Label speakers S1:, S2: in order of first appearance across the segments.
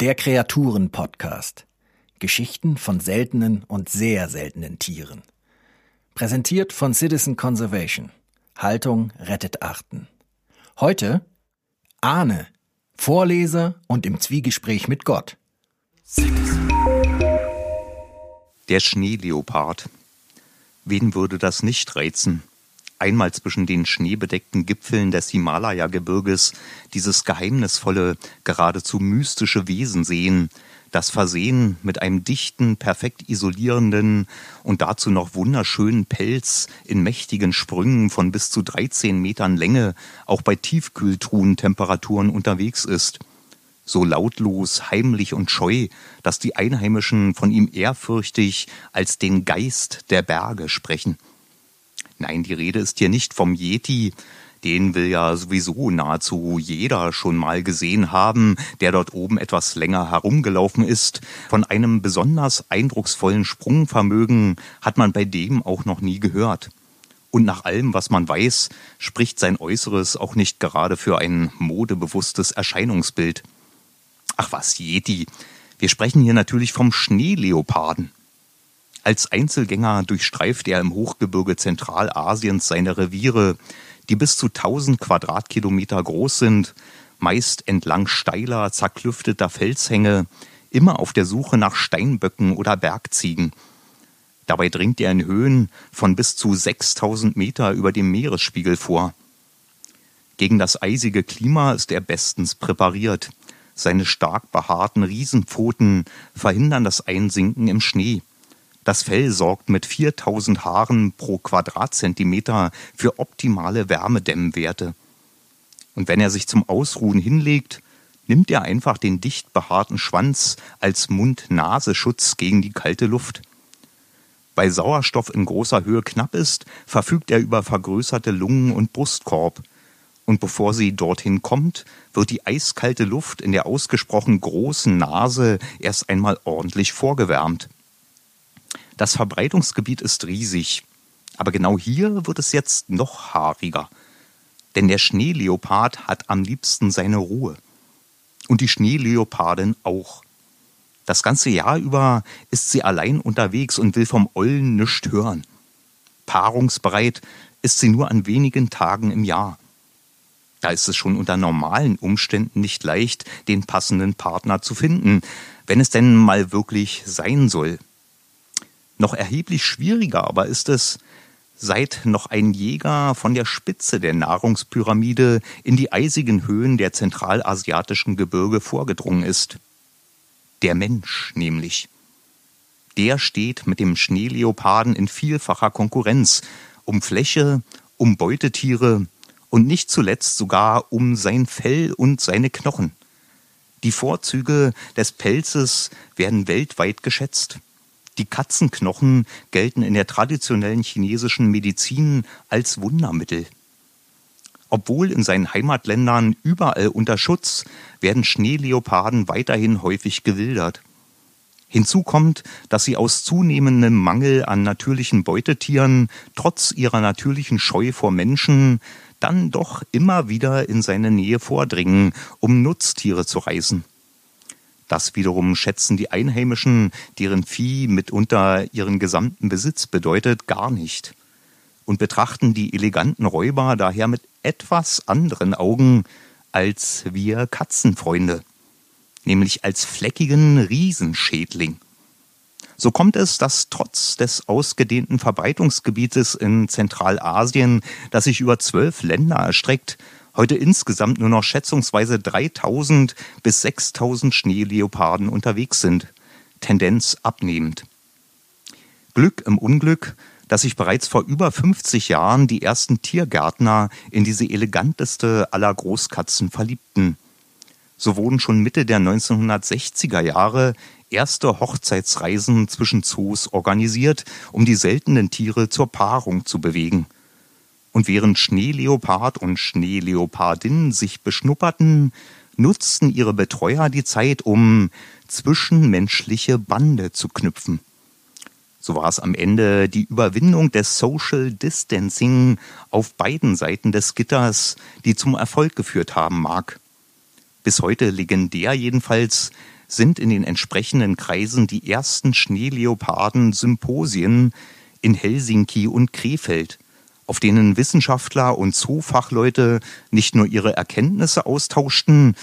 S1: Der Kreaturen-Podcast. Geschichten von seltenen und sehr seltenen Tieren. Präsentiert von Citizen Conservation. Haltung rettet Arten. Heute Ahne, Vorleser und im Zwiegespräch mit Gott.
S2: Der Schneeleopard. Wen würde das nicht reizen? Einmal zwischen den schneebedeckten Gipfeln des Himalaya-Gebirges dieses geheimnisvolle, geradezu mystische Wesen sehen, das versehen mit einem dichten, perfekt isolierenden und dazu noch wunderschönen Pelz in mächtigen Sprüngen von bis zu 13 Metern Länge auch bei Tiefkühltruhentemperaturen unterwegs ist. So lautlos, heimlich und scheu, dass die Einheimischen von ihm ehrfürchtig als den Geist der Berge sprechen. Nein, die Rede ist hier nicht vom Yeti, den will ja sowieso nahezu jeder schon mal gesehen haben, der dort oben etwas länger herumgelaufen ist. Von einem besonders eindrucksvollen Sprungvermögen hat man bei dem auch noch nie gehört. Und nach allem, was man weiß, spricht sein Äußeres auch nicht gerade für ein modebewusstes Erscheinungsbild. Ach was, Yeti. Wir sprechen hier natürlich vom Schneeleoparden. Als Einzelgänger durchstreift er im Hochgebirge Zentralasiens seine Reviere, die bis zu 1000 Quadratkilometer groß sind, meist entlang steiler, zerklüfteter Felshänge, immer auf der Suche nach Steinböcken oder Bergziegen. Dabei dringt er in Höhen von bis zu 6000 Meter über dem Meeresspiegel vor. Gegen das eisige Klima ist er bestens präpariert. Seine stark behaarten Riesenpfoten verhindern das Einsinken im Schnee. Das Fell sorgt mit 4000 Haaren pro Quadratzentimeter für optimale Wärmedämmwerte. Und wenn er sich zum Ausruhen hinlegt, nimmt er einfach den dicht behaarten Schwanz als Mund-Nasenschutz gegen die kalte Luft. Weil Sauerstoff in großer Höhe knapp ist, verfügt er über vergrößerte Lungen und Brustkorb. Und bevor sie dorthin kommt, wird die eiskalte Luft in der ausgesprochen großen Nase erst einmal ordentlich vorgewärmt. Das Verbreitungsgebiet ist riesig. Aber genau hier wird es jetzt noch haariger. Denn der Schneeleopard hat am liebsten seine Ruhe. Und die Schneeleopardin auch. Das ganze Jahr über ist sie allein unterwegs und will vom Ollen nischt hören. Paarungsbereit ist sie nur an wenigen Tagen im Jahr. Da ist es schon unter normalen Umständen nicht leicht, den passenden Partner zu finden, wenn es denn mal wirklich sein soll. Noch erheblich schwieriger aber ist es, seit noch ein Jäger von der Spitze der Nahrungspyramide in die eisigen Höhen der zentralasiatischen Gebirge vorgedrungen ist. Der Mensch nämlich. Der steht mit dem Schneeleoparden in vielfacher Konkurrenz um Fläche, um Beutetiere und nicht zuletzt sogar um sein Fell und seine Knochen. Die Vorzüge des Pelzes werden weltweit geschätzt. Die Katzenknochen gelten in der traditionellen chinesischen Medizin als Wundermittel. Obwohl in seinen Heimatländern überall unter Schutz, werden Schneeleoparden weiterhin häufig gewildert. Hinzu kommt, dass sie aus zunehmendem Mangel an natürlichen Beutetieren, trotz ihrer natürlichen Scheu vor Menschen, dann doch immer wieder in seine Nähe vordringen, um Nutztiere zu reißen. Das wiederum schätzen die Einheimischen, deren Vieh mitunter ihren gesamten Besitz bedeutet, gar nicht und betrachten die eleganten Räuber daher mit etwas anderen Augen als wir Katzenfreunde, nämlich als fleckigen Riesenschädling. So kommt es, dass trotz des ausgedehnten Verbreitungsgebietes in Zentralasien, das sich über zwölf Länder erstreckt, heute insgesamt nur noch schätzungsweise 3000 bis 6000 Schneeleoparden unterwegs sind. Tendenz abnehmend. Glück im Unglück, dass sich bereits vor über 50 Jahren die ersten Tiergärtner in diese eleganteste aller Großkatzen verliebten. So wurden schon Mitte der 1960er Jahre erste Hochzeitsreisen zwischen Zoos organisiert, um die seltenen Tiere zur Paarung zu bewegen. Und während Schneeleopard und Schneeleopardin sich beschnupperten, nutzten ihre Betreuer die Zeit, um zwischenmenschliche Bande zu knüpfen. So war es am Ende die Überwindung des Social Distancing auf beiden Seiten des Gitters, die zum Erfolg geführt haben mag. Bis heute legendär jedenfalls, sind in den entsprechenden Kreisen die ersten Schneeleoparden-Symposien in Helsinki und Krefeld, auf denen Wissenschaftler und Zoofachleute nicht nur ihre Erkenntnisse austauschten,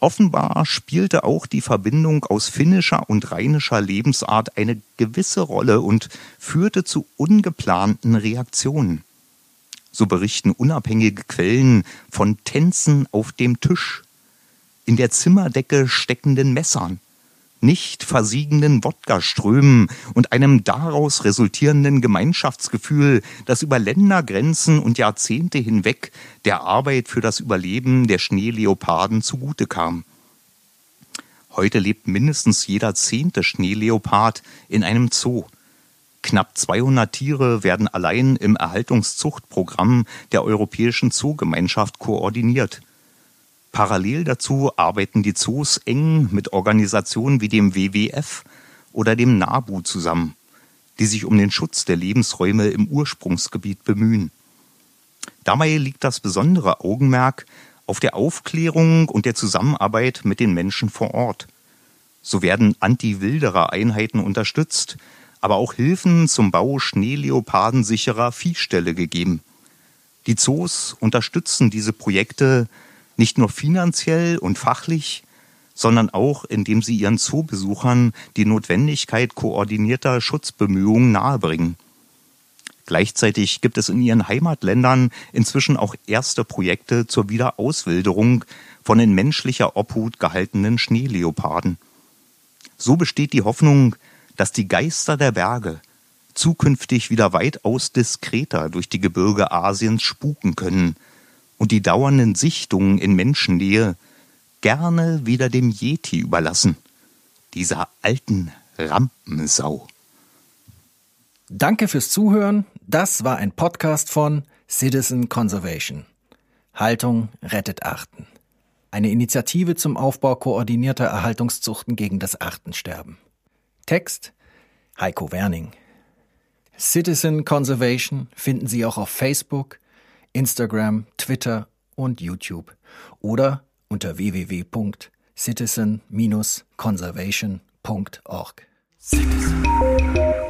S2: offenbar spielte auch die Verbindung aus finnischer und rheinischer Lebensart eine gewisse Rolle und führte zu ungeplanten Reaktionen. So berichten unabhängige Quellen von Tänzen auf dem Tisch, in der Zimmerdecke steckenden Messern, nicht versiegenden Wodkaströmen und einem daraus resultierenden Gemeinschaftsgefühl, das über Ländergrenzen und Jahrzehnte hinweg der Arbeit für das Überleben der Schneeleoparden zugute kam. Heute lebt mindestens jeder zehnte Schneeleopard in einem Zoo. Knapp 200 Tiere werden allein im Erhaltungszuchtprogramm der Europäischen Zoogemeinschaft koordiniert. Parallel dazu arbeiten die Zoos eng mit Organisationen wie dem WWF oder dem NABU zusammen, die sich um den Schutz der Lebensräume im Ursprungsgebiet bemühen. Dabei liegt das besondere Augenmerk auf der Aufklärung und der Zusammenarbeit mit den Menschen vor Ort. So werden Anti-Wilderer-Einheiten unterstützt, aber auch Hilfen zum Bau schneeleopardensicherer Viehställe gegeben. Die Zoos unterstützen diese Projekte nicht nur finanziell und fachlich, sondern auch, indem sie ihren Zoobesuchern die Notwendigkeit koordinierter Schutzbemühungen nahebringen. Gleichzeitig gibt es in ihren Heimatländern inzwischen auch erste Projekte zur Wiederauswilderung von in menschlicher Obhut gehaltenen Schneeleoparden. So besteht die Hoffnung, dass die Geister der Berge zukünftig wieder weitaus diskreter durch die Gebirge Asiens spuken können – und die dauernden Sichtungen in Menschennähe gerne wieder dem Yeti überlassen, dieser alten Rampensau.
S1: Danke fürs Zuhören. Das war ein Podcast von Citizen Conservation. Haltung rettet Arten. Eine Initiative zum Aufbau koordinierter Erhaltungszuchten gegen das Artensterben. Text Heiko Werning. Citizen Conservation finden Sie auch auf Facebook, Instagram, Twitter und YouTube oder unter www.citizen-conservation.org. Citizen.